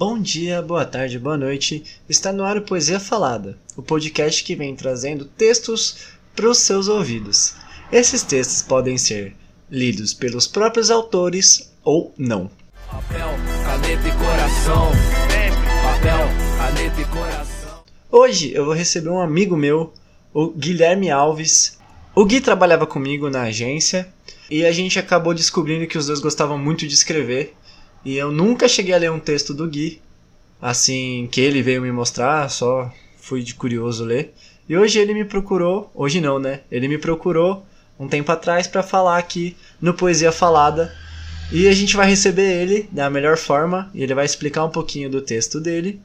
Bom dia, boa tarde, boa noite. Está no ar o Poesia Falada, o podcast que vem trazendo textos para os seus ouvidos. Esses textos podem ser lidos pelos próprios autores ou não. Papel, caneta e coração. Papel, caneta e coração. Hoje eu vou receber um amigo meu, o Guilherme Alves. O Gui trabalhava comigo na agência e a gente acabou descobrindo que os dois gostavam muito de escrever e eu nunca cheguei a ler um texto do Gui, assim, que ele veio me mostrar, só fui de curioso ler. E hoje ele me procurou, hoje não, né? Ele me procurou um tempo atrás para falar aqui no Poesia Falada. E a gente vai receber ele da melhor forma, e ele vai explicar um pouquinho do texto dele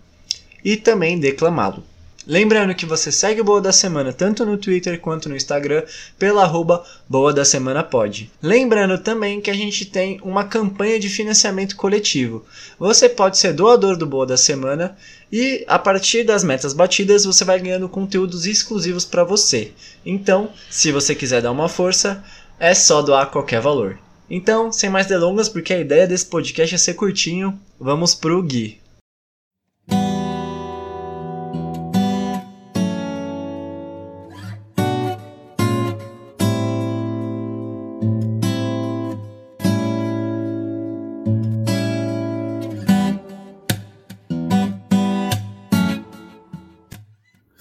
e também declamá-lo. Lembrando que você segue o Boa da Semana tanto no Twitter quanto no Instagram pela arroba Boa da Semana Pod. Lembrando também que a gente tem uma campanha de financiamento coletivo. Você pode ser doador do Boa da Semana e a partir das metas batidas você vai ganhando conteúdos exclusivos para você. Então, se você quiser dar uma força, é só doar qualquer valor. Então, sem mais delongas, porque a ideia desse podcast é ser curtinho, vamos pro Gui.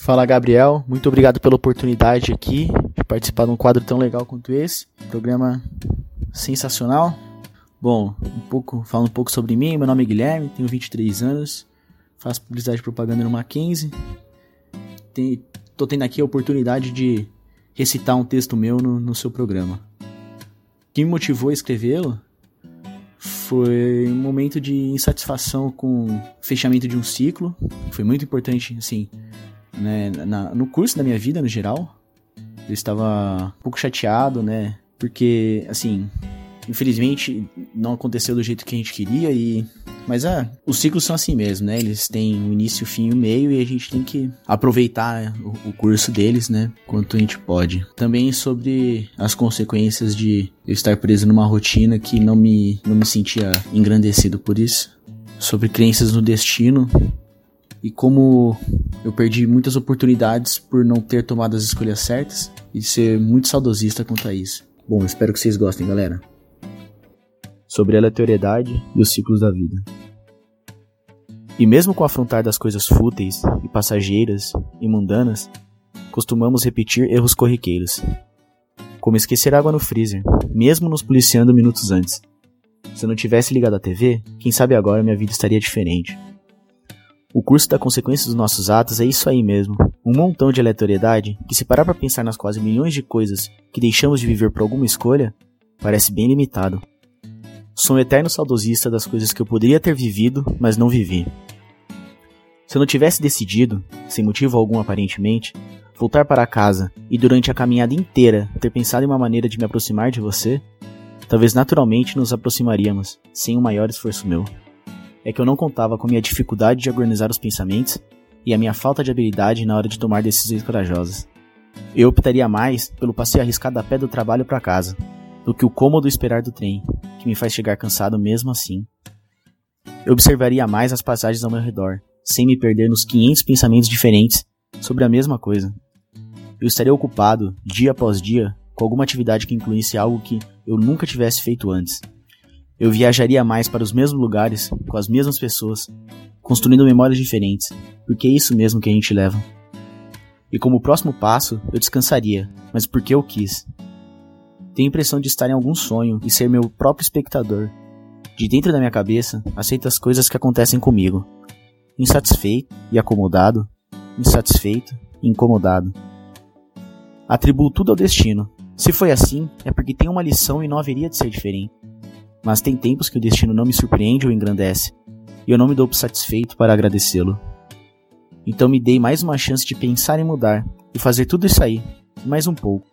Fala Gabriel, muito obrigado pela oportunidade aqui de participar de um quadro tão legal quanto esse. Programa sensacional. Bom, um pouco, falando um pouco sobre mim, meu nome é Guilherme, tenho 23 anos, faço publicidade e propaganda no Mackenzie. Tem, tô tendo aqui a oportunidade de recitar um texto meu no, no seu programa. O que me motivou a escrevê-lo foi um momento de insatisfação com o fechamento de um ciclo. Foi muito importante, assim, né, na, no curso da minha vida no geral. Eu estava um pouco chateado, né? Porque, assim, infelizmente não aconteceu do jeito que a gente queria e mas ah, os ciclos são assim mesmo, né? Eles têm um início, fim e um meio e a gente tem que aproveitar o, o, curso deles, né? Quanto a gente pode. Também sobre as consequências de eu estar preso numa rotina que não me, não me sentia engrandecido por isso. Sobre crenças no destino e como eu perdi muitas oportunidades por não ter tomado as escolhas certas e ser muito saudosista quanto a isso. Bom, espero que vocês gostem, galera. Sobre a aleatoriedade e os ciclos da vida. E mesmo com o afrontar das coisas fúteis e passageiras e mundanas, costumamos repetir erros corriqueiros. Como esquecer água no freezer, mesmo nos policiando minutos antes. Se eu não tivesse ligado à TV, quem sabe agora minha vida estaria diferente. O curso da consequência dos nossos atos é isso aí mesmo. Um montão de aleatoriedade que, se parar para pensar nas quase milhões de coisas que deixamos de viver por alguma escolha, parece bem limitado. Sou um eterno saudosista das coisas que eu poderia ter vivido, mas não vivi. Se eu não tivesse decidido, sem motivo algum aparentemente, voltar para casa e durante a caminhada inteira ter pensado em uma maneira de me aproximar de você, talvez naturalmente nos aproximaríamos, sem o maior esforço meu é que eu não contava com minha dificuldade de organizar os pensamentos e a minha falta de habilidade na hora de tomar decisões corajosas. Eu optaria mais pelo passeio arriscado a pé do trabalho para casa, do que o cômodo esperar do trem, que me faz chegar cansado mesmo assim. Eu observaria mais as passagens ao meu redor, sem me perder nos 500 pensamentos diferentes sobre a mesma coisa. Eu estaria ocupado, dia após dia, com alguma atividade que incluísse algo que eu nunca tivesse feito antes. Eu viajaria mais para os mesmos lugares, com as mesmas pessoas, construindo memórias diferentes, porque é isso mesmo que a gente leva. E como próximo passo, eu descansaria, mas porque eu quis. Tenho a impressão de estar em algum sonho e ser meu próprio espectador. De dentro da minha cabeça, aceito as coisas que acontecem comigo. Insatisfeito e acomodado, insatisfeito e incomodado. Atribuo tudo ao destino. Se foi assim, é porque tem uma lição e não haveria de ser diferente. Mas tem tempos que o destino não me surpreende ou engrandece, e eu não me dou por satisfeito para agradecê-lo. Então me dei mais uma chance de pensar em mudar e fazer tudo isso aí, mais um pouco.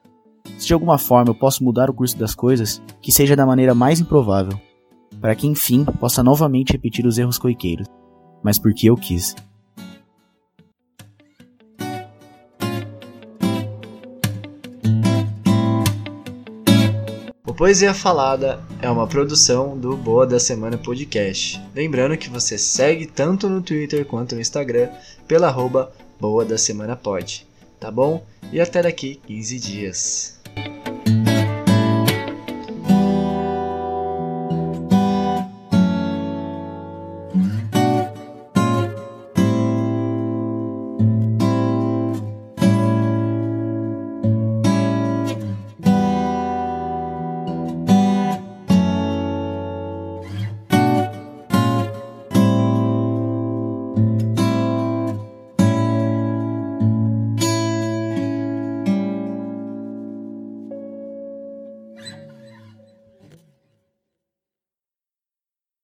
Se de alguma forma eu posso mudar o curso das coisas, que seja da maneira mais improvável, para que enfim possa novamente repetir os erros corriqueiros, mas porque eu quis. Poesia Falada é uma produção do Boa da Semana Podcast. Lembrando que você segue tanto no Twitter quanto no Instagram pela arroba Boa da Semana Pod. Tá bom? E até daqui 15 dias.